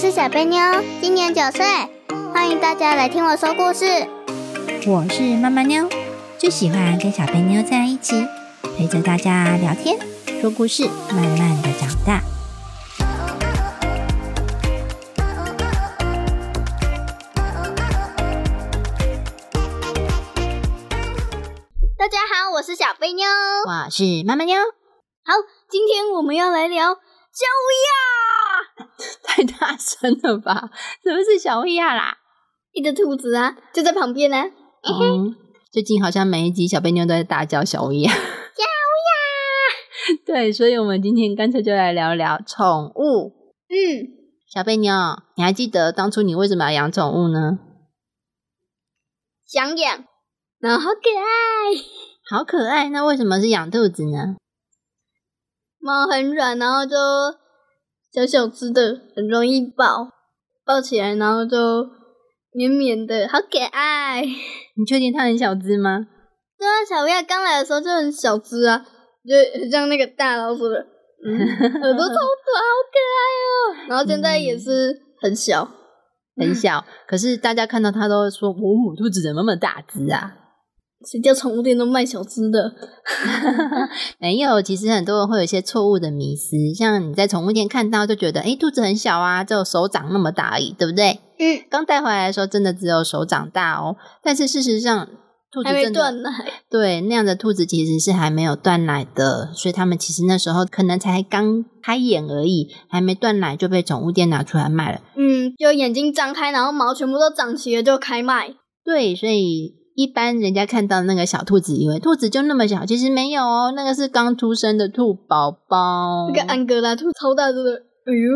是小贝妞，今年九岁，欢迎大家来听我说故事。我是妈妈妞，最喜欢跟小贝妞在一起，陪着大家聊天、说故事，慢慢的长大。大家好，我是小贝妞。我是妈妈妞，好，今天我们要来聊小乌鸦，太大声了吧？怎么是小乌鸦啦？一只兔子啊，就在旁边呢。嗯，最近好像每一集小贝妞都在大叫小乌鸦。小乌鸦，对，所以我们今天干脆就来聊聊宠物。嗯，小贝妞，你还记得当初你为什么要养宠物呢？想养，然后好可爱，好可爱，那为什么是养兔子呢？毛很软，然后就小小只的，很容易抱，抱起来然后就绵绵的，好可爱。你确定它很小只吗？对啊，小乌鸦刚来的时候就很小只啊，就很像那个大老鼠的，嗯，耳朵超短，好可爱哦。然后现在也是很小，很小，可是大家看到它都说：“我母，兔子怎么那么大只啊谁叫宠物店都卖小只的？？” 没有，其实很多人会有一些错误的迷思，像你在宠物店看到就觉得，诶，兔子很小啊，只有手掌那么大而已，对不对？嗯，刚带回来的时候真的只有手掌大哦，但是事实上，兔子还没真的断奶。对，那样的兔子其实是还没有断奶的，所以它们其实那时候可能才刚开眼而已，还没断奶就被宠物店拿出来卖了。嗯，就眼睛张开，然后毛全部都长齐了就开卖。对，所以一般人家看到那个小兔子，以为兔子就那么小，其实没有哦，那个是刚出生的兔宝宝。那个安哥拉兔超大只的，哎呦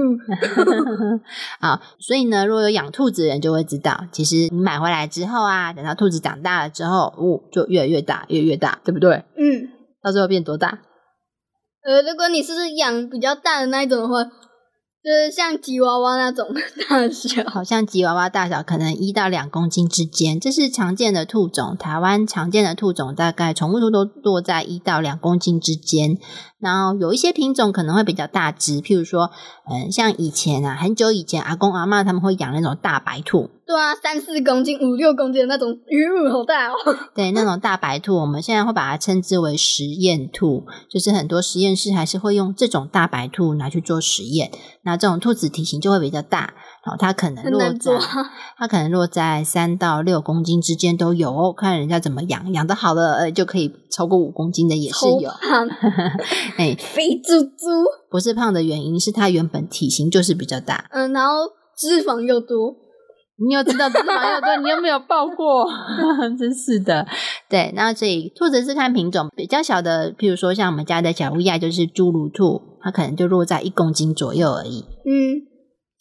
好，所以呢，如果有养兔子的人就会知道，其实你买回来之后啊，等到兔子长大了之后，哦，就越来越大，越来越大，对不对？嗯，到最后变多大？呃，如果你是养比较大的那一种的话，就是像吉娃娃那种大小，好像吉娃娃大小，可能一到两公斤之间，这是常见的兔种。台湾常见的兔种大概宠物兔都落在一到两公斤之间。然后有一些品种可能会比较大只，譬如说，嗯，像以前啊，很久以前，阿公阿妈他们会养那种大白兔，对啊，三四公斤、五六公斤的那种，哟，好大哦。对，那种大白兔，我们现在会把它称之为实验兔，就是很多实验室还是会用这种大白兔拿去做实验。那这种兔子体型就会比较大，然后它可能落在 它可能落在三到六公斤之间都有哦，看人家怎么养，养的好的呃就可以超过五公斤的也是超有。胖，哎，肥猪猪，不是胖的原因是它原本体型就是比较大。嗯，然后脂肪又多，你有知道脂肪又多，你又没有抱过，真是的。对，那所以兔子是看品种，比较小的，譬如说像我们家的小乌鸦就是侏儒兔，它可能就落在一公斤左右而已。嗯，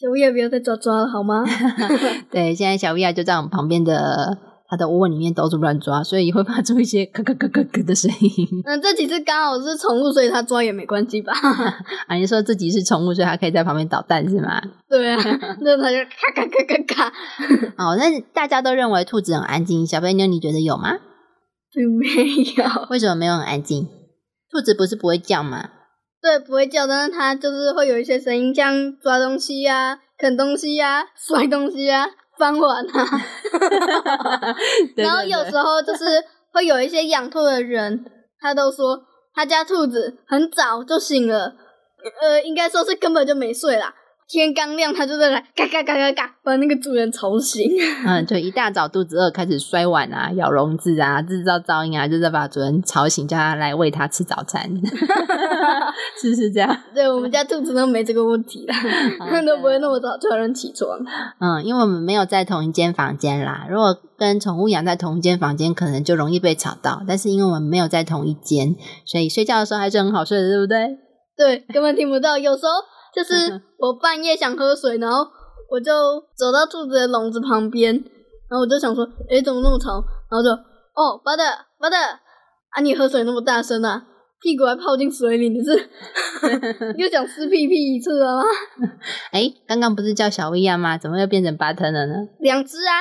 小乌鸦不要再抓抓了好吗？对，现在小乌鸦就在我们旁边的它的窝里面到处乱抓，所以会发出一些咯咯咯咯咯的声音。嗯，这几只刚好是宠物，所以它抓也没关系吧？啊，你说自己是宠物，所以它可以在旁边捣蛋是吗？对啊，那它就咔咔咔咔咔，哦，那大家都认为兔子很安静，小贝妞你觉得有吗？并没有。为什么没有很安静？兔子不是不会叫吗？对，不会叫，但是它就是会有一些声音，像抓东西呀、啃东西呀、摔东西呀、翻碗啊。对然后有时候就是会有一些养兔的人，他都说他家兔子很早就醒了，呃，应该说是根本就没睡啦。天刚亮，它就在那嘎嘎嘎嘎嘎，把那个主人吵醒。嗯，就一大早肚子饿，开始摔碗啊、咬笼子啊、制造噪音啊，就是把主人吵醒，叫他来喂他吃早餐，是不是这样？对我们家兔子都没这个问题啦，好 都不会那么早叫人起床。嗯，因为我们没有在同一间房间啦。如果跟宠物养在同一间房间，可能就容易被吵到。但是因为我们没有在同一间，所以睡觉的时候还是很好睡的，对不对？对，根本听不到。有时候就是我半夜想喝水，然后我就走到兔子的笼子旁边，然后我就想说，诶，怎么那么吵？然后就，哦，巴德，巴德，啊，你喝水那么大声啊，屁股还泡进水里，你是 又想撕屁屁一次了吗？哎，刚刚不是叫小薇娅吗？怎么又变成巴特了呢？两只啊，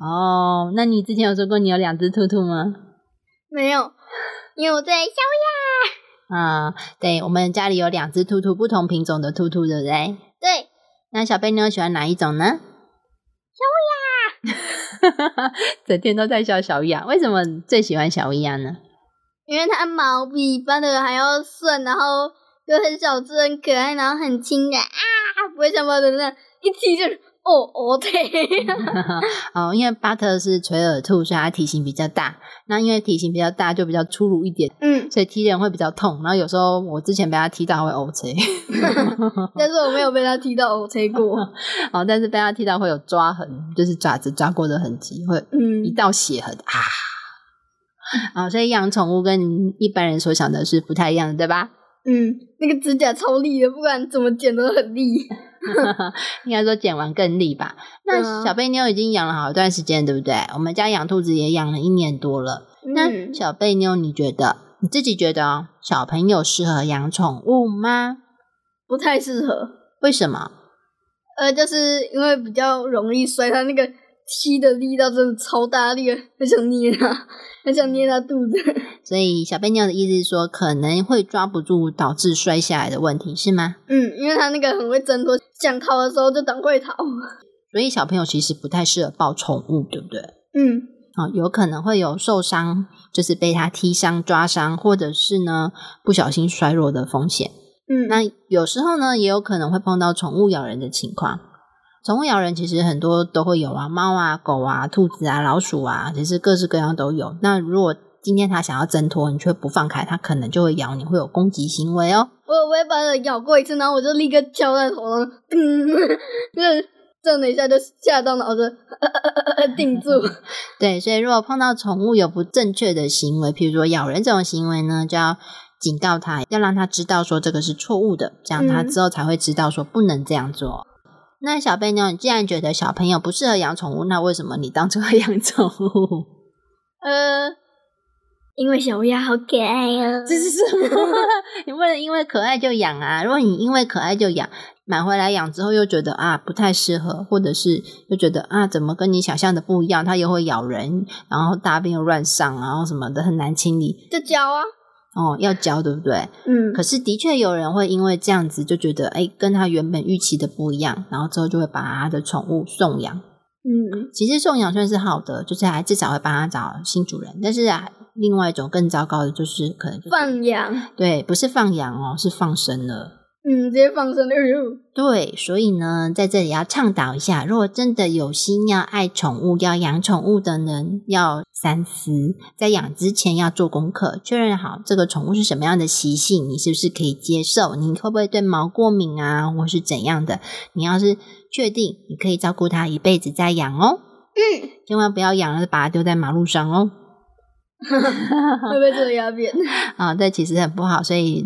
哦，那你之前有说过你有两只兔兔吗？没有，因为我在小啊、对，我们家里有两只兔兔，不同品种的兔兔，对不对？对，那小贝妞喜欢哪一种呢？小乌鸦，整天都在笑小乌鸦。为什么最喜欢小乌鸦呢？因为它毛比一般的还要顺，然后又很小只、很可爱，然后很轻的啊，不会像巴特那样一踢就是哦哦对。哦，因为巴特是垂耳兔，所以它体型比较大。那因为体型比较大，就比较粗鲁一点，嗯，所以踢人会比较痛。然后有时候我之前被它踢到会 O C，但是我没有被它踢到 O C 过。哦，但是被它踢到会有抓痕，就是爪子抓过的痕迹，会嗯一道血痕啊。啊、所以养宠物跟一般人所想的是不太一样的，对吧？嗯，那个指甲超利的，不管怎么剪都很利。应该说剪完更利吧。那小贝妞已经养了好一段时间，对不对？我们家养兔子也养了一年多了。那嗯小贝妞，你觉得你自己觉得哦，小朋友适合养宠物吗？不太适合，为什么？呃，就是因为比较容易摔，它那个踢的力道真的超大力，很想捏他，很想捏他肚子。所以小贝妞的意思是说，可能会抓不住，导致摔下来的问题，是吗？嗯，因为他那个很会挣脱，想逃的时候就赶快逃。所以小朋友其实不太适合抱宠物，对不对？嗯啊、有可能会有受伤，就是被他踢伤、抓伤，或者是呢不小心摔落的风险。嗯，那有时候呢，也有可能会碰到宠物咬人的情况。宠物咬人其实很多都会有啊，猫啊、狗啊、兔子啊、老鼠啊，其实各式各样都有。那如果今天它想要挣脱，你却不放开，它可能就会咬你，会有攻击行为哦。我有被把它咬过一次，然后我就立刻敲在头上，嗯，就是震了一下就吓到，脑子、呃呃呃定住。对，所以如果碰到宠物有不正确的行为，譬如说咬人这种行为呢，就要警告它，要让它知道说这个是错误的，这样它嗯之后才会知道说不能这样做。那小贝妞，你既然觉得小朋友不适合养宠物，那为什么你当初会 养宠物？呃，因为小乌鸦好可爱哦。这是什么？你不能因为可爱就养啊！如果你因为可爱就养，买回来养之后又觉得啊不太适合，或者是又觉得啊怎么跟你想象的不一样，它又会咬人，然后大便又乱上，然后什么的很难清理就教啊，哦，要教对不对？嗯，可是的确有人会因为这样子就觉得哎跟他原本预期的不一样，然后之后就会把他的宠物送养。嗯，其实送养算是好的，就是还至少会帮他找新主人，但是啊。另外一种更糟糕的就是可能就是放养，对，不是放养哦，是放生了。嗯，直接放生了。哎呦对，所以呢，在这里要倡导一下，如果真的有心要爱宠物、要养宠物的人，要三思，在养之前要做功课，确认好这个宠物是什么样的习性，你是不是可以接受，你会不会对毛过敏啊，或是怎样的？你要是确定你可以照顾它一辈子再养哦，嗯，千万不要养了把它丢在马路上哦。会被这个鸦片。啊，这其实很不好，所以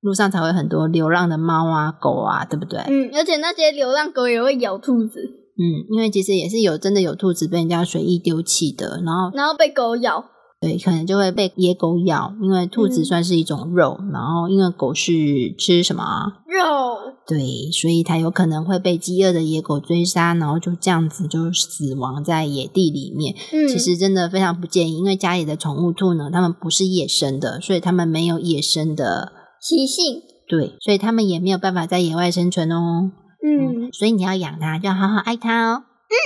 路上才会很多流浪的猫啊、狗啊，对不对？嗯，而且那些流浪狗也会咬兔子，嗯，因为其实也是有真的有兔子被人家随意丢弃的，然后然后被狗咬。对，可能就会被野狗咬，因为兔子嗯算是一种肉，然后因为狗是吃什么啊？肉，对，所以它有可能会被饥饿的野狗追杀，然后就这样子就死亡在野地里面。嗯，其实真的非常不建议，因为家里的宠物兔呢，它们不是野生的，所以它们没有野生的习性，对，所以它们也没有办法在野外生存哦。嗯，所以你要养它，就要好好爱它哦。嗯，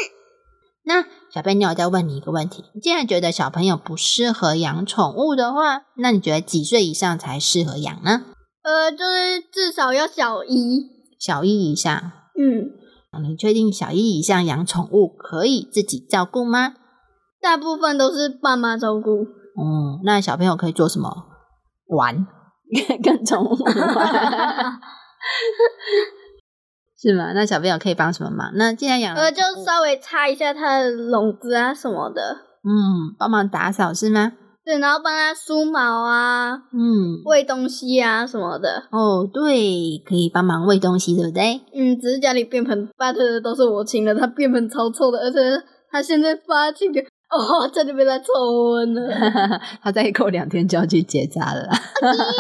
那小贝妞，我再问你一个问题：你既然觉得小朋友不适合养宠物的话，那你觉得几岁以上才适合养呢？呃，就是至少要小一，小一以上，嗯，你确定小一以上养宠物可以自己照顾吗？大部分都是爸妈照顾。嗯，那小朋友可以做什么？玩，跟宠物玩，是吗？那小朋友可以帮什么忙？那既然养了呃，就稍微擦一下它的笼子啊什么的，嗯，帮忙打扫是吗？对，然后帮它梳毛啊，嗯，喂东西啊什么的。哦，对，可以帮忙喂东西，对不对？嗯，只是家里便盆巴特的都是我清的，它便盆超臭的，而且它现在发情的，哦，差点被它臭昏了。他再过两天就要去结扎了啦。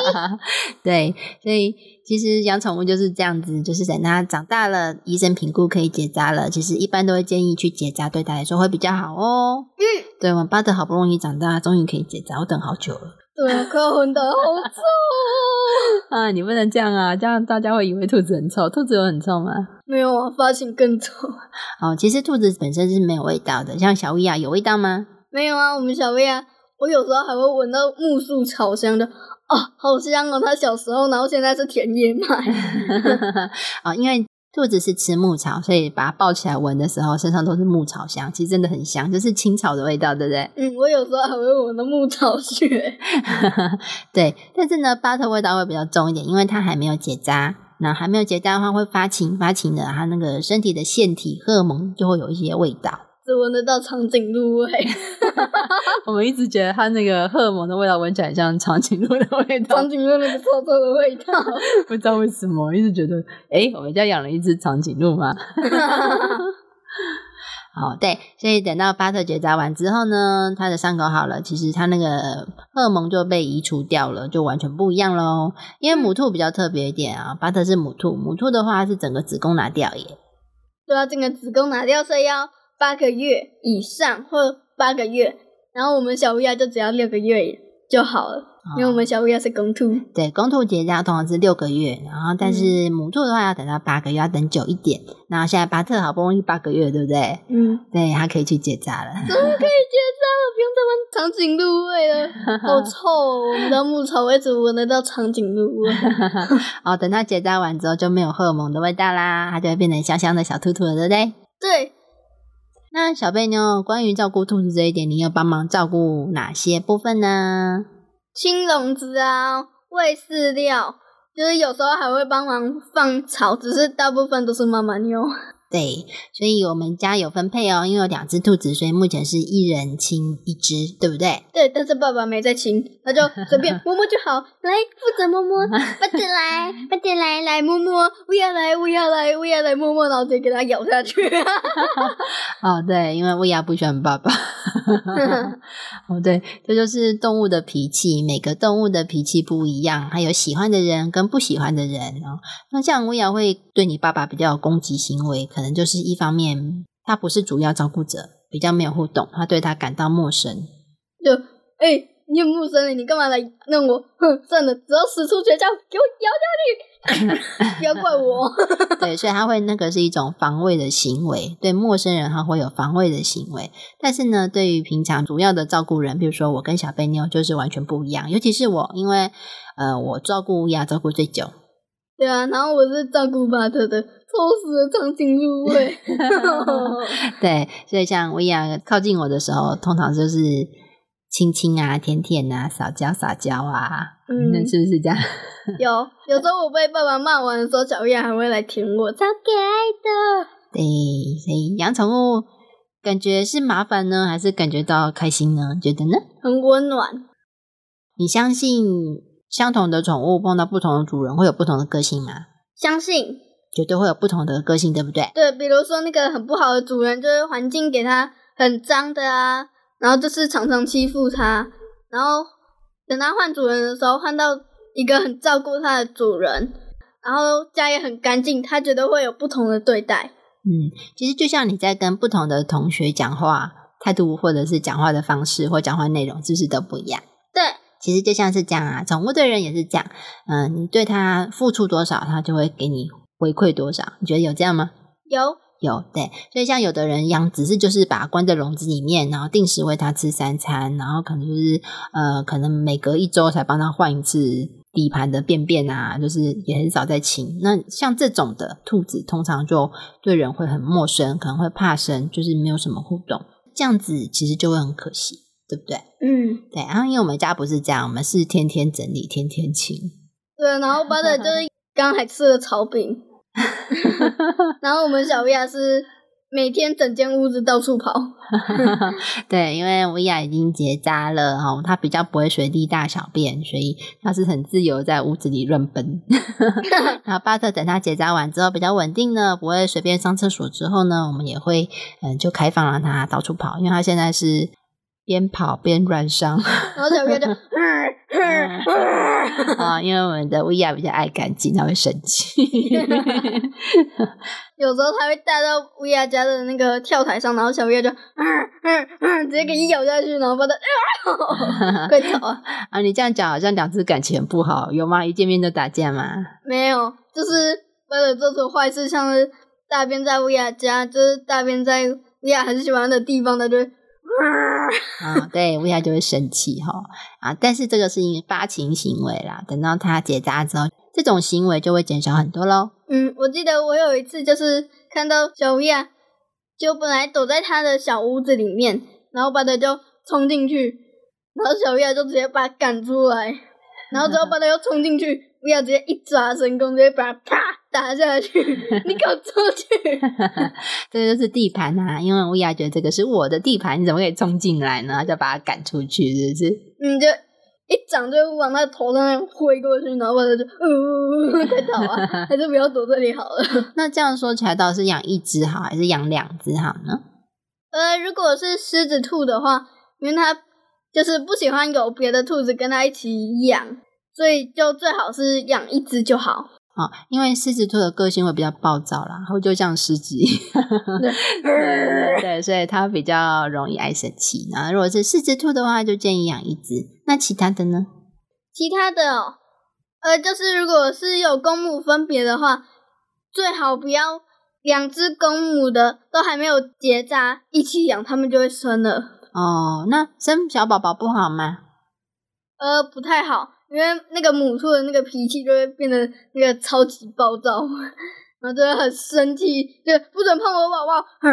对，所以其实养宠物就是这样子，就是等它长大了，医生评估可以结扎了，其实一般都会建议去结扎，对它来说会比较好哦。嗯，对，我们巴德好不容易长大，终于可以结扎，我等好久了。快要昏倒，好臭！啊，你不能这样啊，这样大家会以为兔子很臭。兔子有很臭吗？没有啊，发情更臭。哦，其实兔子本身是没有味道的，像小薇啊有味道吗？没有啊，我们小薇啊，我有时候还会闻到木树草香的，哦，好香哦！它小时候，然后现在是田野麦。啊，因为兔子是吃牧草，所以把它抱起来闻的时候，身上都是牧草香，其实真的很香，就是青草的味道，对不对？嗯，我有时候还会闻到牧草屑。对，但是呢，巴特味道会比较重一点，因为它还没有结扎。那还没有结扎的话，会发情，发情的，它那个身体的腺体荷尔蒙就会有一些味道。只闻得到长颈鹿味。我们一直觉得它那个荷尔蒙的味道闻起来像长颈鹿的味道，长颈鹿那个臭臭的味道。不知道为什么，一直觉得，哎，我们家养了一只长颈鹿吗？好，对，所以等到巴特结扎完之后呢，他的伤口好了，其实他那个荷尔蒙就被移除掉了，就完全不一样喽。因为母兔比较特别一点啊，巴特是母兔，母兔的话是整个子宫拿掉耶。对啊，整个子宫拿掉，所以要八个月以上或八个月，然后我们小乌鸦就只要六个月就好了。因为我们小乌鸦是公兔，对，公兔结扎通常是六个月，然后但是母兔的话要等到八个月，要等久一点。然后现在巴特好不容易八个月，对不对？嗯，对，它可以去结扎了，怎 么可以结扎了，不用再闻长颈鹿味了，好臭！哦！我们的牧草一直闻得到长颈鹿味。哦，等它结扎完之后就没有荷尔蒙的味道啦，它就会变成香香的小兔兔了，对不对？对。那小贝妞，关于照顾兔子这一点，你要帮忙照顾哪些部分呢？青笼子啊，喂饲料，就是有时候还会帮忙放草，只是大部分都是妈妈妞。对，所以我们家有分配哦，因为有两只兔子，所以目前是一人亲一只，对不对？对，但是爸爸没在亲，他就随便摸摸就好。来，负责摸摸，快点来，快点来，来摸摸，我要来，我要来，我要来摸摸，然后直接给它咬下去。哦，对，因为乌鸦不喜欢爸爸。哦，对，这就是动物的脾气，每个动物的脾气不一样，还有喜欢的人跟不喜欢的人哦。那像乌鸦会对你爸爸比较有攻击行为，可能就是一方面，他不是主要照顾者，比较没有互动，他对他感到陌生。就，哎，你很陌生你干嘛来弄我？哼，算了，只要使出绝招，给我咬下去，不要怪我。对，所以他会那个是一种防卫的行为，对陌生人他会有防卫的行为。但是呢，对于平常主要的照顾人，比如说我跟小贝妞，就是完全不一样。尤其是我，因为呃，我照顾乌鸦照顾最久。对啊，然后我是照顾巴特的。臭死了，长颈鹿味。对，所以像薇娅靠近我的时候，通常就是亲亲啊、舔舔啊、撒娇撒娇啊，嗯，是不是这样？有，有时候我被爸爸骂完的时候，小薇娅还会来舔我，超可爱的。对，所以养宠物感觉是麻烦呢，还是感觉到开心呢？觉得呢？很温暖。你相信相同的宠物碰到不同的主人会有不同的个性吗？相信。绝对会有不同的个性，对不对？对，比如说那个很不好的主人，就是环境给他很脏的啊，然后就是常常欺负他，然后等他换主人的时候，换到一个很照顾他的主人，然后家也很干净，他觉得会有不同的对待。嗯，其实就像你在跟不同的同学讲话，态度或者是讲话的方式或讲话内容，是不是都不一样？对，其实就像是这样啊，宠物对人也是这样，嗯，你对它付出多少，它就会给你。回馈多少？你觉得有这样吗？有有对，所以像有的人养，只是就是把它关在笼子里面，然后定时喂它吃三餐，然后可能就是呃，可能每隔一周才帮它换一次底盘的便便啊，就是也很少在清。那像这种的兔子，通常就对人会很陌生，可能会怕生，就是没有什么互动，这样子其实就会很可惜，对不对？嗯，对。然后因为我们家不是这样，我们是天天整理，天天清。对，然后巴的就是刚还吃了炒饼。然后我们小薇娅是每天整间屋子到处跑，对，因为薇娅已经结扎了哦，她比较不会随地大小便，所以她是很自由在屋子里乱奔。然后巴特等他结扎完之后比较稳定呢，不会随便上厕所之后呢，我们也会嗯就开放让他到处跑，因为他现在是边跑边软伤，然后小乌鸦就啊，因为我们的乌鸦比较爱干净，他会生气。有时候他会带到乌鸦家的那个跳台上，然后小乌鸦就嗯嗯嗯，直接给你咬下去，然后把它 快走啊！啊，你这样讲好像两只感情很不好，有吗？一见面就打架吗？没有，就是为了做出坏事，像是大便在乌鸦家，就是大便在乌鸦很喜欢的地方，它就。啊，对，乌鸦就会生气哈啊！但是这个是因为发情行为啦，等到它结扎之后，这种行为就会减少很多喽。嗯，我记得我有一次就是看到小乌鸦，就本来躲在它的小屋子里面，然后把它就冲进去，然后小乌鸦就直接把它赶出来，然后之后把它又冲进去，乌鸦直接一抓成功，直接把它啪。打下去，你给我出去！这个就是地盘啊，因为乌鸦觉得这个是我的地盘，你怎么可以冲进来呢？就把它赶出去，是不是？你就一掌就往他头上挥过去，然后把它就呜呜呜，快逃啊！还是不要躲这里好了。那这样说起来，到底是养一只好，还是养两只好呢？呃，如果是狮子兔的话，因为它就是不喜欢有别的兔子跟它一起养，所以就最好是养一只就好。啊，因为狮子兔的个性会比较暴躁啦，会就像狮子一样，对对，所以它比较容易爱生气。那如果是狮子兔的话，就建议养一只。那其他的呢？其他的哦，呃，就是如果是有公母分别的话，最好不要两只公母的都还没有结扎一起养，它们就会生了。哦，那生小宝宝不好吗？呃，不太好。因为那个母兔的那个脾气就会变得那个超级暴躁，然后就会很生气，就不准碰我宝宝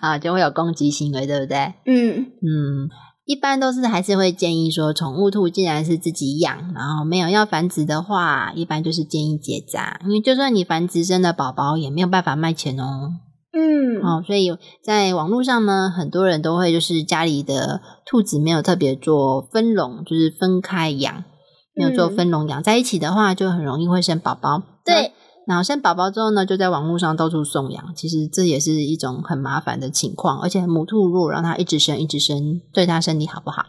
啊，就会有攻击行为，对不对？嗯嗯，一般都是还是会建议说，宠物兔既然是自己养，然后没有要繁殖的话，一般就是建议结扎，因为就算你繁殖生的宝宝，也没有办法卖钱哦。嗯，哦，所以在网络上呢，很多人都会就是家里的兔子没有特别做分笼，就是分开养，没有做分笼养在一起的话，就很容易会生宝宝。对，然后生宝宝之后呢，就在网络上到处送养，其实这也是一种很麻烦的情况。而且母兔如果让它一直生一直生，对它身体好不好？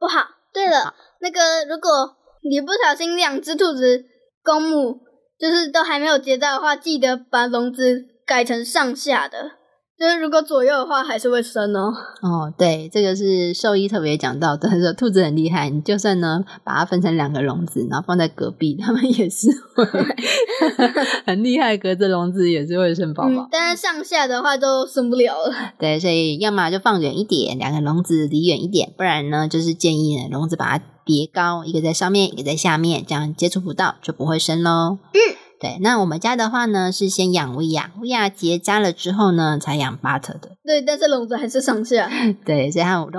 不好。对了，那个如果你不小心两只兔子公母就是都还没有结扎的话，记得把笼子。改成上下的，就是如果左右的话，还是会生哦。哦，对，这个是兽医特别讲到的，说兔子很厉害，你就算呢把它分成两个笼子，然后放在隔壁，它们也是会 很厉害，隔着笼子也是会生宝宝。但是上下的话都生不了了。对，所以要么就放远一点，两个笼子离远一点，不然呢就是建议呢笼子把它叠高，一个在上面，一个在下面，这样接触不到就不会生喽。嗯。对，那我们家的话呢，是先养威亚，威亚结扎了之后呢，才养巴特的。对，但是笼子还是上下。对，所以它笼子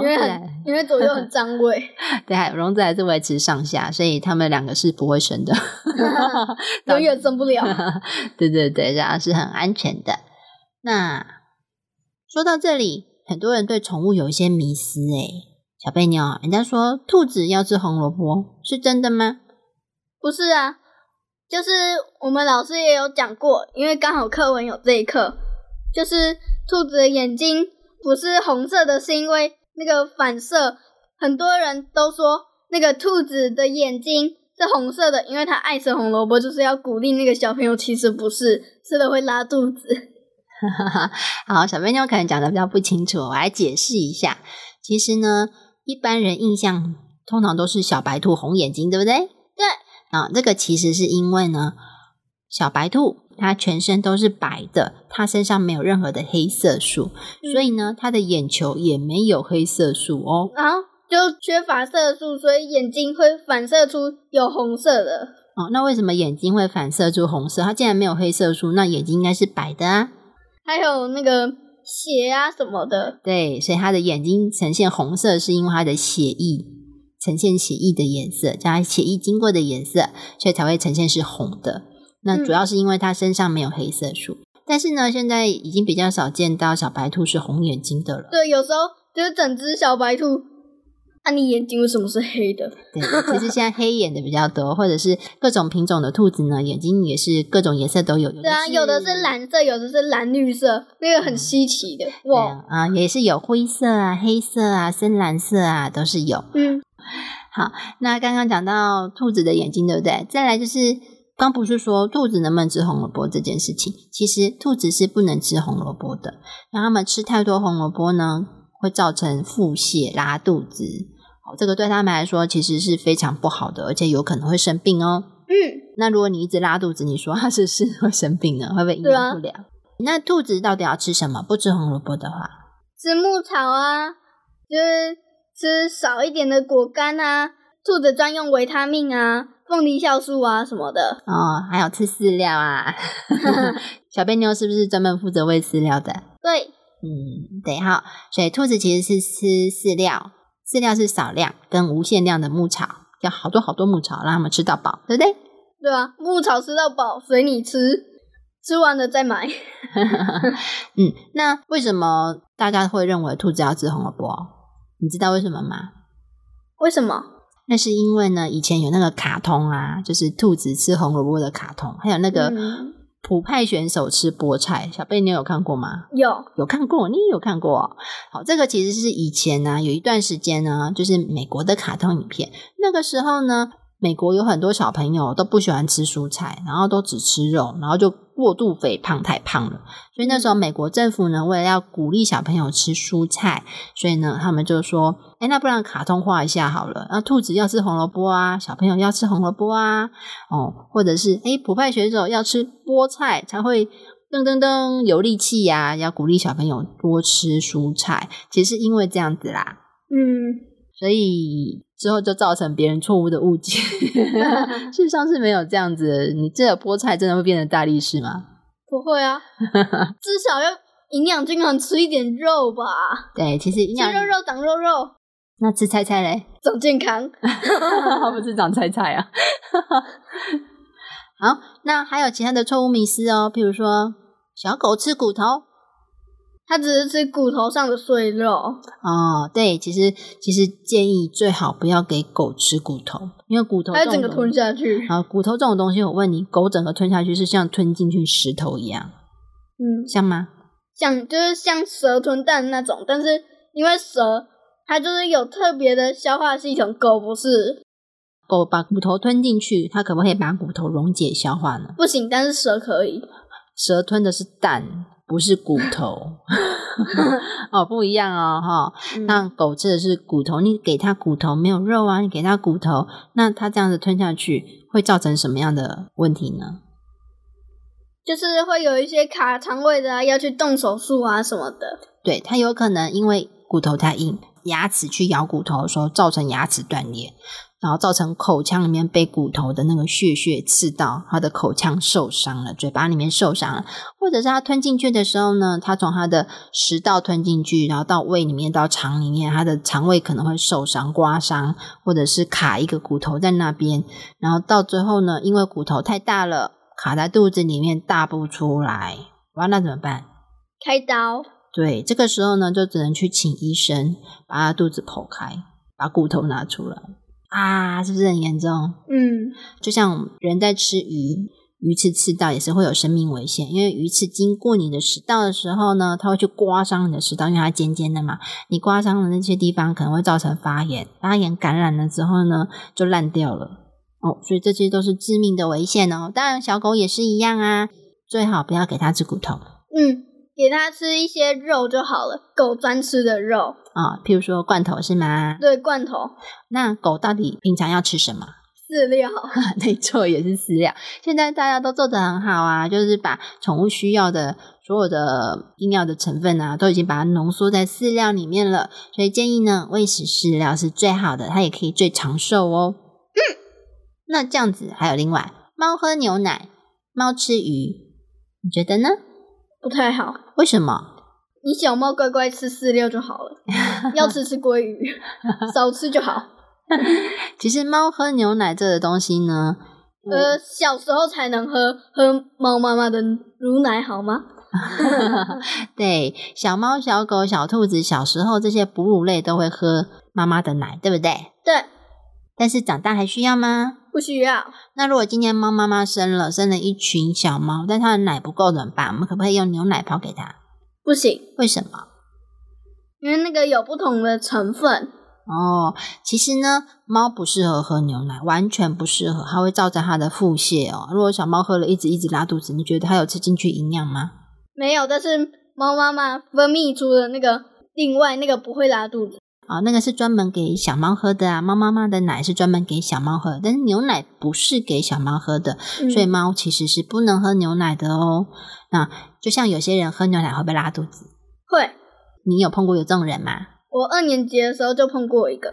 因为左右很脏味。对，笼子还是维持上下，所以它们两个是不会生的 永远生不了。对对对，这样是很安全的。那说到这里，很多人对宠物有一些迷思，诶小贝妞，人家说兔子要吃红萝卜，是真的吗？不是啊。就是我们老师也有讲过，因为刚好课文有这一课，就是兔子的眼睛不是红色的，是因为那个反射。很多人都说那个兔子的眼睛是红色的，因为它爱吃红萝卜，就是要鼓励那个小朋友。其实不是，吃了会拉肚子。好，小朋友可能讲的比较不清楚，我来解释一下。其实呢，一般人印象通常都是小白兔红眼睛，对不对？对。啊，这个其实是因为呢，小白兔它全身都是白的，它身上没有任何的黑色素，所以呢，它的眼球也没有黑色素哦。然后就缺乏色素，所以眼睛会反射出有红色的。哦，那为什么眼睛会反射出红色？它既然没有黑色素，那眼睛应该是白的啊。还有那个血啊什么的。对，所以它的眼睛呈现红色，是因为它的血液。呈现血液的颜色，加血液经过的颜色，所以才会呈现是红的。那主要是因为它身上没有黑色素。但是呢，现在已经比较少见到小白兔是红眼睛的了。对，有时候就是整只小白兔那你眼睛为什么是黑的？对，其实现在黑眼的比较多，或者是各种品种的兔子呢，眼睛也是各种颜色都有。对啊，有的是蓝色，有的是蓝绿色，那个很稀奇的。哇啊，也是有灰色啊、黑色啊、深蓝色啊，都是有。嗯，好，那刚刚讲到兔子的眼睛，对不对？再来就是刚不是说兔子能不能吃红萝卜这件事情，其实兔子是不能吃红萝卜的，让它们吃太多红萝卜呢，会造成腹泻、拉肚子。这个对他们来说其实是非常不好的，而且有可能会生病哦。嗯，那如果你一直拉肚子，你说它是是会生病呢？会不会营养不良？那兔子到底要吃什么？不吃红萝卜的话，吃牧草啊，就是吃少一点的果干啊，兔子专用维他命啊，凤梨酵素啊什么的。哦，还有吃饲料啊。小贝妞是不是专门负责喂饲料的？对，嗯，对哈。所以兔子其实是吃饲料。饲料是少量跟无限量的牧草，要好多好多牧草，让他们吃到饱，对不对？对啊，牧草吃到饱，随你吃，吃完了再买。嗯，那为什么大家会认为兔子要吃红萝卜？你知道为什么吗？为什么？那是因为呢，以前有那个卡通啊，就是兔子吃红萝卜的卡通，还有那个。普派选手吃菠菜，小贝，你有看过吗？有，有看过，你也有看过。好，这个其实是以前呢，有一段时间呢，就是美国的卡通影片。那个时候呢。美国有很多小朋友都不喜欢吃蔬菜，然后都只吃肉，然后就过度肥胖，太胖了。所以那时候美国政府呢，为了要鼓励小朋友吃蔬菜，所以呢，他们就说：“哎，那不然卡通化一下好了。那兔子要吃红萝卜啊，小朋友要吃红萝卜啊，哦，或者是哎，普派选手要吃菠菜才会噔噔噔有力气呀，要鼓励小朋友多吃蔬菜。其实因为这样子啦，嗯。”所以之后就造成别人错误的误解，事实上是没有这样子。你这个菠菜真的会变成大力士吗？不会啊，至少要营养均衡，吃一点肉吧。对，其实营养肉肉长肉肉，那吃菜菜嘞，长健康，不是长菜菜啊。好，那还有其他的错误迷思哦，譬如说小狗吃骨头。它只是吃骨头上的碎肉哦，对，其实其实建议最好不要给狗吃骨头，因为骨头它整个吞下去。啊，骨头这种东西，我问你，狗整个吞下去是像吞进去石头一样，嗯，像吗？像，就是像蛇吞蛋那种，但是因为蛇它就是有特别的消化系统，狗不是。狗把骨头吞进去，它可不可以把骨头溶解消化呢？不行，但是蛇可以。蛇吞的是蛋。不是骨头 哦，不一样哦，哈。那狗吃的是骨头，你给它骨头没有肉啊？你给它骨头，那它这样子吞下去会造成什么样的问题呢？就是会有一些卡肠胃的啊，要去动手术啊什么的。对，它有可能因为骨头太硬，牙齿去咬骨头的时候造成牙齿断裂。然后造成口腔里面被骨头的那个血血刺到，他的口腔受伤了，嘴巴里面受伤了，或者是他吞进去的时候呢，他从他的食道吞进去，然后到胃里面到肠里面，他的肠胃可能会受伤、刮伤，或者是卡一个骨头在那边，然后到最后呢，因为骨头太大了，卡在肚子里面大不出来，哇，那怎么办？开刀。对，这个时候呢，就只能去请医生把他肚子剖开，把骨头拿出来。啊，是不是很严重？嗯，就像人在吃鱼，鱼刺刺到也是会有生命危险，因为鱼刺经过你的食道的时候呢，它会去刮伤你的食道，因为它尖尖的嘛。你刮伤的那些地方可能会造成发炎，发炎感染了之后呢，就烂掉了哦。所以这些都是致命的危险哦。当然，小狗也是一样啊，最好不要给它吃骨头。嗯。给它吃一些肉就好了，狗专吃的肉啊，譬如说罐头是吗？对，罐头。那狗到底平常要吃什么？饲料。没错，也是饲料。现在大家都做的很好啊，就是把宠物需要的所有的营养的成分啊，都已经把它浓缩在饲料里面了。所以建议呢，喂食饲料是最好的，它也可以最长寿哦。嗯。那这样子还有另外，猫喝牛奶，猫吃鱼，你觉得呢？不太好，为什么？你小猫乖乖吃饲料就好了，要吃吃鲑鱼，少吃就好。其实猫喝牛奶这个东西呢，呃，小时候才能喝，喝猫妈妈的乳奶好吗？对，小猫、小狗、小兔子小时候这些哺乳类都会喝妈妈的奶，对不对？对，但是长大还需要吗？不需要。那如果今天猫妈妈生了，生了一群小猫，但它的奶不够怎么办？我们可不可以用牛奶泡给它？不行，为什么？因为那个有不同的成分。哦，其实呢，猫不适合喝牛奶，完全不适合，它会造成它的腹泻哦。如果小猫喝了一直一直拉肚子，你觉得它有吃进去营养吗？没有，但是猫妈妈分泌出的那个另外那个不会拉肚子。哦，那个是专门给小猫喝的啊，猫妈妈的奶是专门给小猫喝，但是牛奶不是给小猫喝的，所以猫其实是不能喝牛奶的哦。那就像有些人喝牛奶会不会拉肚子？会。你有碰过有这种人吗？我二年级的时候就碰过一个，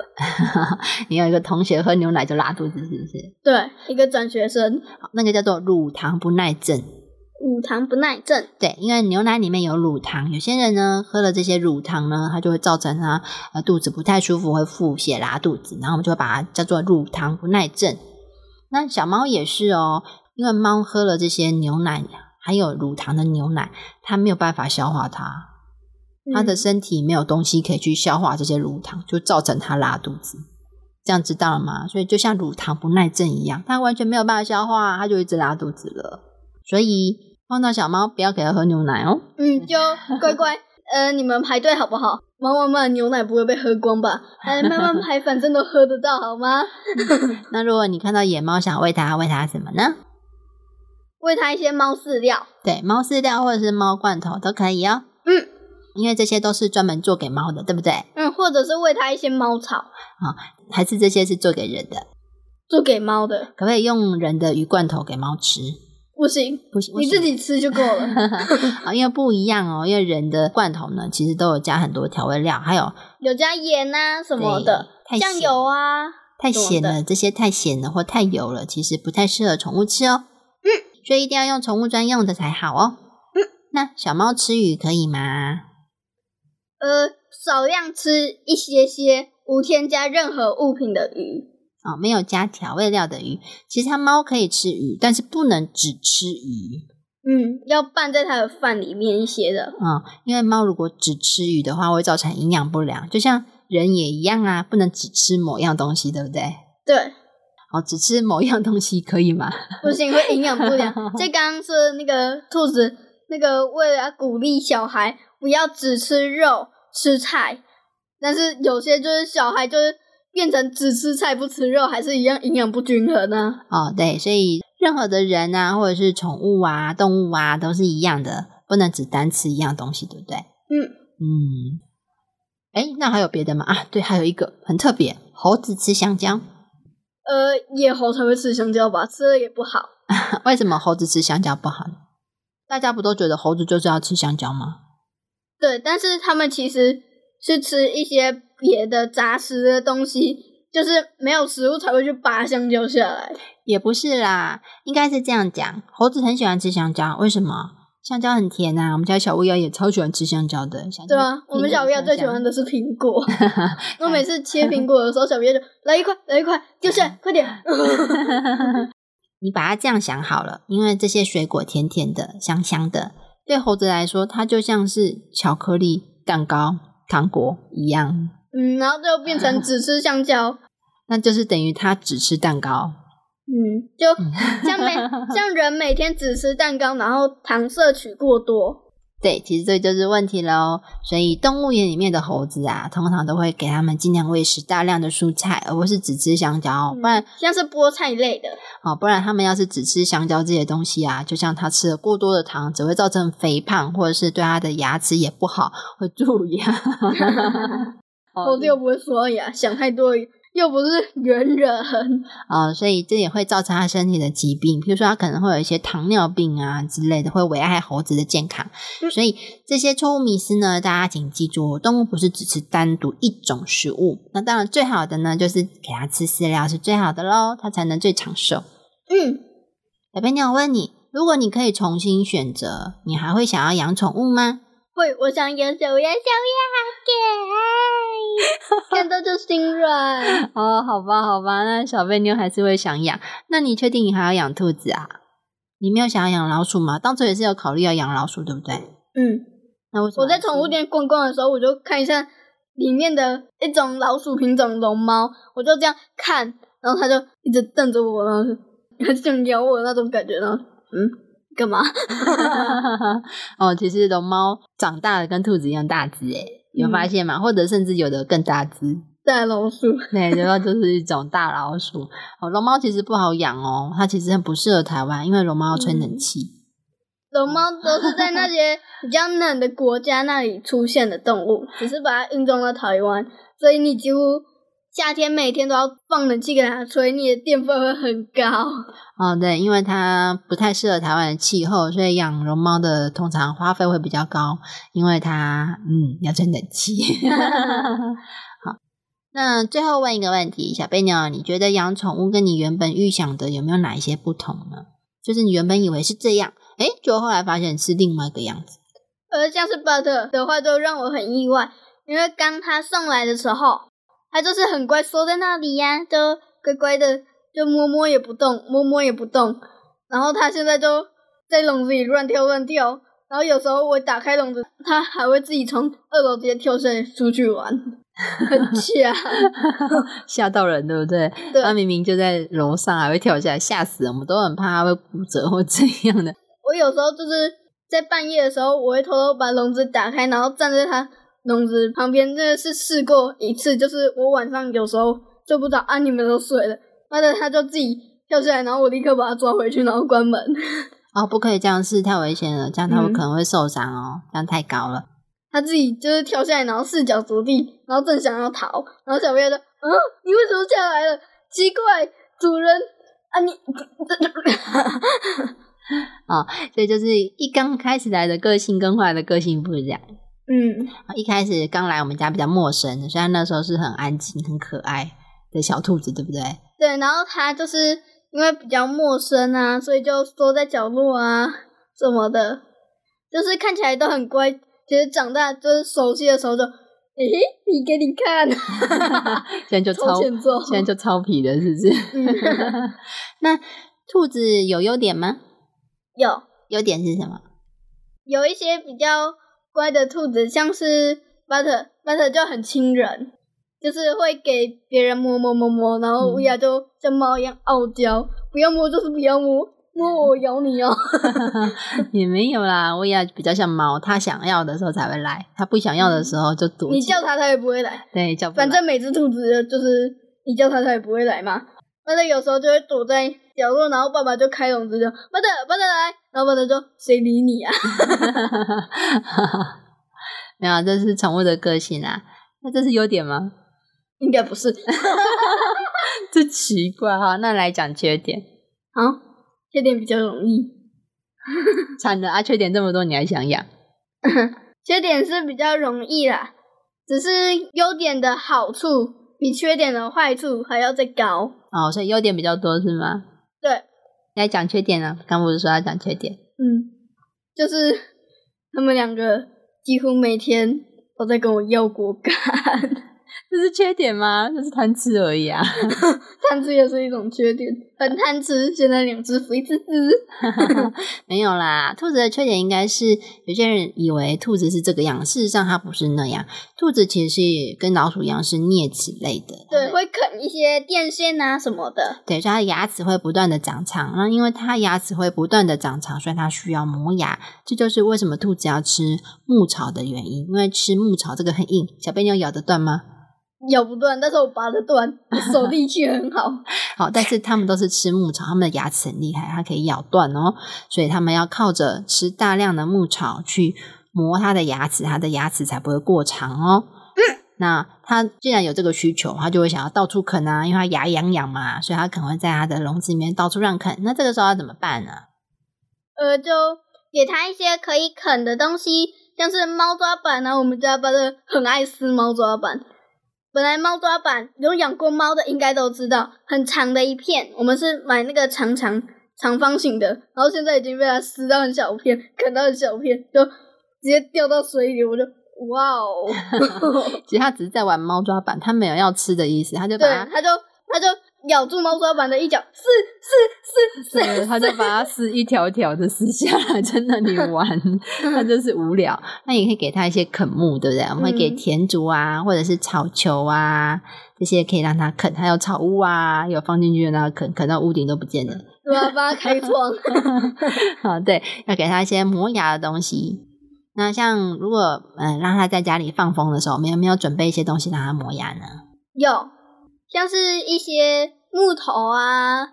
你有一个同学喝牛奶就拉肚子，是不是？对，一个转学生，那个叫做乳糖不耐症。乳糖不耐症，对，因为牛奶里面有乳糖，有些人呢喝了这些乳糖呢，它就会造成他呃肚子不太舒服，会腹泻、拉肚子，然后我们就会把它叫做乳糖不耐症。那小猫也是哦，因为猫喝了这些牛奶，还有乳糖的牛奶，它没有办法消化它。它的身体没有东西可以去消化这些乳糖，就造成它拉肚子。这样知道了吗？所以就像乳糖不耐症一样，它完全没有办法消化，它就一直拉肚子了。所以碰到小猫不要给它喝牛奶哦。嗯，就乖乖，呃，你们排队好不好？猫妈妈牛奶不会被喝光吧？哎，慢慢排，反正都喝得到，好吗？那如果你看到野猫，想喂它，喂它什么呢？喂它一些猫饲料。对，猫饲料或者是猫罐头都可以哦。嗯。因为这些都是专门做给猫的，对不对？嗯，或者是喂它一些猫草啊，还是这些是做给人的？做给猫的，可不可以用人的鱼罐头给猫吃？不行，不行，你自己吃就够了。啊，因为不一样哦，因为人的罐头呢，其实都有加很多调味料，还有有加盐啊什么的，酱油啊，太咸了，这些太咸了或太油了，其实不太适合宠物吃哦。嗯，所以一定要用宠物专用的才好哦。嗯，那小猫吃鱼可以吗？呃，少量吃一些些无添加任何物品的鱼哦，没有加调味料的鱼。其实它猫可以吃鱼，但是不能只吃鱼。嗯，要拌在它的饭里面一些的。嗯，因为猫如果只吃鱼的话，会造成营养不良。就像人也一样啊，不能只吃某样东西，对不对？对。哦，只吃某样东西可以吗？不行，会营养不良。这刚刚说那个兔子，那个为了鼓励小孩。不要只吃肉吃菜，但是有些就是小孩就是变成只吃菜不吃肉，还是一样营养不均衡呢。哦，对，所以任何的人啊，或者是宠物啊、动物啊，都是一样的，不能只单吃一样东西，对不对？嗯嗯。哎，那还有别的吗？啊，对，还有一个很特别，猴子吃香蕉。呃，野猴才会吃香蕉吧？吃了也不好。为什么猴子吃香蕉不好？大家不都觉得猴子就是要吃香蕉吗？对，但是他们其实是吃一些别的杂食的东西，就是没有食物才会去拔香蕉下来。也不是啦，应该是这样讲。猴子很喜欢吃香蕉，为什么？香蕉很甜呐。我们家小乌鸦也超喜欢吃香蕉的。对啊，我们小乌鸦最喜欢的是苹果。我每次切苹果的时候，小乌鸦就来一块，来一块，掉下来，快点。你把它这样想好了，因为这些水果甜甜的、香香的。对猴子来说，它就像是巧克力蛋糕、糖果一样。嗯，然后就变成 只吃香蕉，那就是等于他只吃蛋糕。嗯，就像每像人每天只吃蛋糕，然后糖摄取过多。对，其实这就是问题喽。所以动物园里面的猴子啊，通常都会给他们尽量喂食大量的蔬菜，而不是只吃香蕉。不然像是菠菜类的，哦，不然他们要是只吃香蕉这些东西啊，就像他吃了过多的糖，只会造成肥胖，或者是对他的牙齿也不好，会蛀牙。猴子又不会说呀，想太多。又不是猿人啊，所以这也会造成他身体的疾病，比如说他可能会有一些糖尿病啊之类的，会危害猴子的健康。所以这些错误迷思呢，大家请记住，动物不是只吃单独一种食物。那当然最好的呢，就是给它吃饲料是最好的喽，它才能最长寿。嗯，小贝鸟问你，如果你可以重新选择，你还会想要养宠物吗？会，我想养小鸭，小鸭好可爱，看到就心软。哦，好吧，好吧，那小贝妞还是会想养。那你确定你还要养兔子啊？你没有想要养老鼠吗？当初也是有考虑要养老鼠，对不对？嗯。那我我在宠物店逛逛的时候，我就看一下里面的一种老鼠品种龙猫，我就这样看，然后它就一直瞪着我，然后就想咬我那种感觉，然后嗯，干嘛？哦，其实龙猫长大了跟兔子一样大只，诶有发现吗？或者甚至有的更大只。大老鼠，对，然后就是一种大老鼠。哦，龙猫其实不好养哦，它其实很不适合台湾，因为龙猫要吹冷气。龙猫都是在那 些比较冷的国家那里出现的动物，只是把它运送到台湾，所以你几乎夏天每天都要放冷气给它吹，你的电费会很高。哦，对，因为它不太适合台湾的气候，所以养绒猫的通常花费会比较高，因为它嗯要吹冷气。好那最后问一个问题，小贝鸟，你觉得养宠物跟你原本预想的有没有哪一些不同呢？就是你原本以为是这样，哎，就后来发现是另外一个样子。呃，像是 Butter 的话，都让我很意外，因为刚他送来的时候，他就是很乖，缩在那里呀，就乖乖的，就摸摸也不动，摸摸也不动。然后他现在就在笼子里乱跳乱跳，然后有时候我打开笼子，他还会自己从二楼直接跳下来出去玩。很 吓，吓到人，对不对？他明明就在楼上，还会跳下来，吓死人！我们都很怕他会骨折或怎样的。我有时候就是在半夜的时候，我会偷偷把笼子打开，然后站在他笼子旁边，真的是试过一次。就是我晚上有时候睡不着，啊，你们都睡了，妈的他就自己跳下来，然后我立刻把他抓回去，然后关门。哦，不可以这样试，太危险了，这样他们可能会受伤哦，这样太高了。他自己就是跳下来，然后四脚着地，然后正想要逃，然后小贝说：“嗯，你为什么下来了？奇怪，主人啊，你啊，所以就是一刚开始来的个性跟后来的个性不一样。嗯，一开始刚来我们家比较陌生，虽然那时候是很安静、很可爱的小兔子，对不对？对，然后它就是因为比较陌生啊，所以就缩在角落啊什么的，就是看起来都很乖。”其实长大就是熟悉的时候就，诶，你给你看，现在就超，现在就超皮的，是不是？那兔子有优点吗？有，优点是什么？有一些比较乖的兔子，像是 Butter，Butter 就很亲人，就是会给别人摸摸摸摸，然后乌鸦就像猫一样傲娇，不要摸就是不要摸。摸我咬你哦，也没有啦。乌鸦比较像猫，它想要的时候才会来，它不想要的时候就躲。你叫它，它也不会来。对，叫。反正每只兔子就是你叫它，它也不会来嘛。巴特有时候就会躲在角落，然后爸爸就开笼子就巴特巴特来，然后巴特就谁理你啊？没有，这是宠物的个性啊。那这是优点吗？应该不是。这奇怪哈，那来讲缺点。好。缺点比较容易，惨了啊！缺点这么多，你还想养？缺点是比较容易啦，只是优点的好处比缺点的坏处还要再高哦，所以优点比较多是吗？对，要讲缺点呢？刚不是说要讲缺点？嗯，就是他们两个几乎每天都在跟我要果干。这是缺点吗？这是贪吃而已啊！贪吃也是一种缺点，很贪吃。现在两只肥滋滋，没有啦。兔子的缺点应该是有些人以为兔子是这个样，事实上它不是那样。兔子其实是跟老鼠一样是啮齿类的，对，会啃一些电线啊什么的。对，所以它的牙齿会不断的长长。那因为它牙齿会不断的长长，所以它需要磨牙。这就是为什么兔子要吃牧草的原因。因为吃牧草这个很硬，小贝妞咬得断吗？咬不断，但是我拔得断，手力气很好。好，但是他们都是吃牧草，他们的牙齿很厉害，它可以咬断哦。所以他们要靠着吃大量的牧草去磨它的牙齿，它的牙齿才不会过长哦。那它既然有这个需求，它就会想要到处啃啊，因为它牙痒痒嘛，所以它可能会在它的笼子里面到处乱啃。那这个时候要怎么办呢？呃，就给它一些可以啃的东西，像是猫抓板啊。我们家巴的很爱吃猫抓板。本来猫抓板有养过猫的应该都知道，很长的一片，我们是买那个长长长方形的，然后现在已经被它撕到很小片，啃到很小片，就直接掉到水里，我就哇哦！其实他只是在玩猫抓板，它没有要吃的意思，它就把它，它就它就咬住猫抓板的一角，撕撕撕撕，他就把它撕一条条的撕下来，在那里玩，他就是无聊。那也可以给他一些啃木，对不对？我们会给田竹啊，或者是草球啊，这些可以让他啃。还有草屋啊，有放进去让他啃，啃到屋顶都不见了。对啊，帮他开窗。好，对，要给他一些磨牙的东西。那像如果嗯让他在家里放风的时候，没有没有准备一些东西让他磨牙呢？有，像是一些木头啊，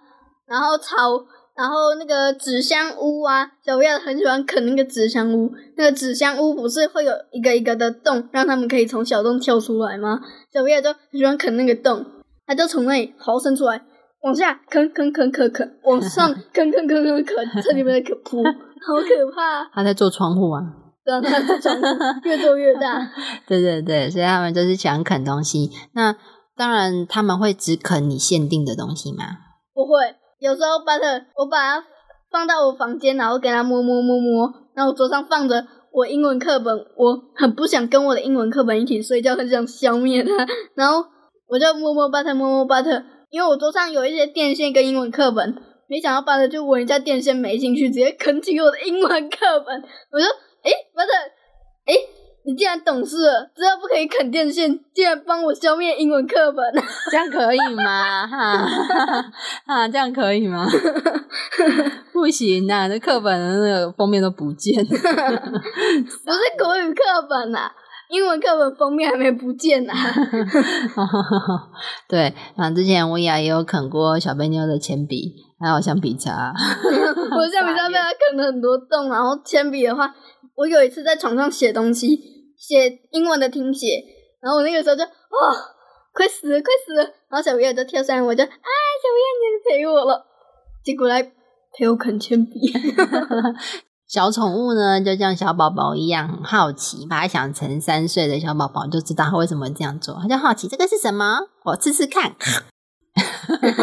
然后草，然后那个纸箱屋啊，小乌鸦很喜欢啃那个纸箱屋。那个纸箱屋不是会有一个一个的洞，让他们可以从小洞跳出来吗？小乌鸦就很喜欢啃那个洞，它就从那里逃生出来，往下啃啃啃啃啃，往上啃啃啃啃啃，这里面的可扑，好可怕！他在做窗户啊。让它长越做越大。对对对，所以他们就是喜欢啃东西。那当然，他们会只啃你限定的东西吗？不会，有时候把它，我把它放到我房间，然后给它摸摸摸摸。然后桌上放着我英文课本，我很不想跟我的英文课本一起睡觉，很想消灭它。然后我就摸摸巴特，摸摸巴特，因为我桌上有一些电线跟英文课本，没想到巴特就闻一下电线没进去，直接啃起我的英文课本。我就。哎，不是，哎，你竟然懂事了，知道不可以啃电线，竟然帮我消灭英文课本，这样可以吗？哈，哈，这样可以吗？不行啊，那课本的那个封面都不见了，不是国语课本呐，英文课本封面还没不见呢。对，啊，之前我也有啃过小贝妞的铅笔，还有橡皮擦，我橡皮擦被他啃了很多洞，然后铅笔的话。我有一次在床上写东西，写英文的听写，然后我那个时候就啊，快死，快死！然后小朋友就跳上来，我就啊，小朋友你陪我了，结果来陪我啃铅笔。小宠物呢，就像小宝宝一样，很好奇，把它想成三岁的小宝宝，就知道他为什么这样做，他就好奇这个是什么，我试试看。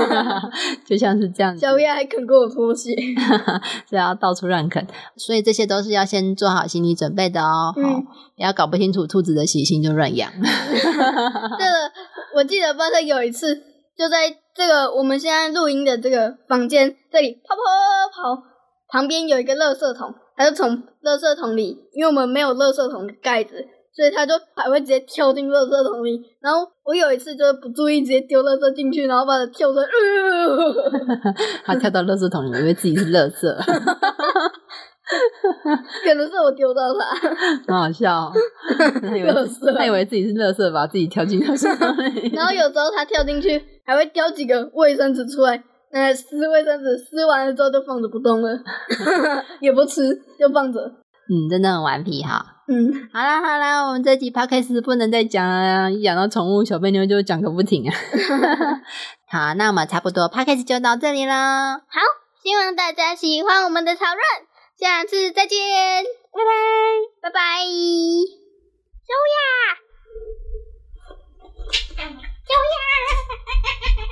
就像是这样，小叶还啃过我拖鞋，是要到处乱啃，所以这些都是要先做好心理准备的哦。嗯，不要搞不清楚兔子的习性就乱养。这个我记得，巴特有一次就在这个我们现在录音的这个房间这里跑跑跑，旁边有一个垃圾桶，它就从垃圾桶里，因为我们没有垃圾桶的盖子。所以他就还会直接跳进垃圾桶里，然后我有一次就是不注意直接丢垃圾进去，然后把它跳出来，他跳到垃圾桶里，以为自己是垃圾，可能是我丢到他，很好笑，他以为他以为自己是垃圾，把自己跳进垃圾桶里，然后有时候他跳进去还会叼几个卫生纸出来，呃，撕卫生纸，撕完了之后就放着不动了，也不吃，就放着。嗯，真的很顽皮哈。嗯，好啦好啦，我们这集 podcast 不能再讲了，一讲到宠物小笨妞就讲个不停啊。好，那我们差不多 podcast 就到这里了。好，希望大家喜欢我们的讨论，下次再见，拜拜，拜拜，小呀，小呀。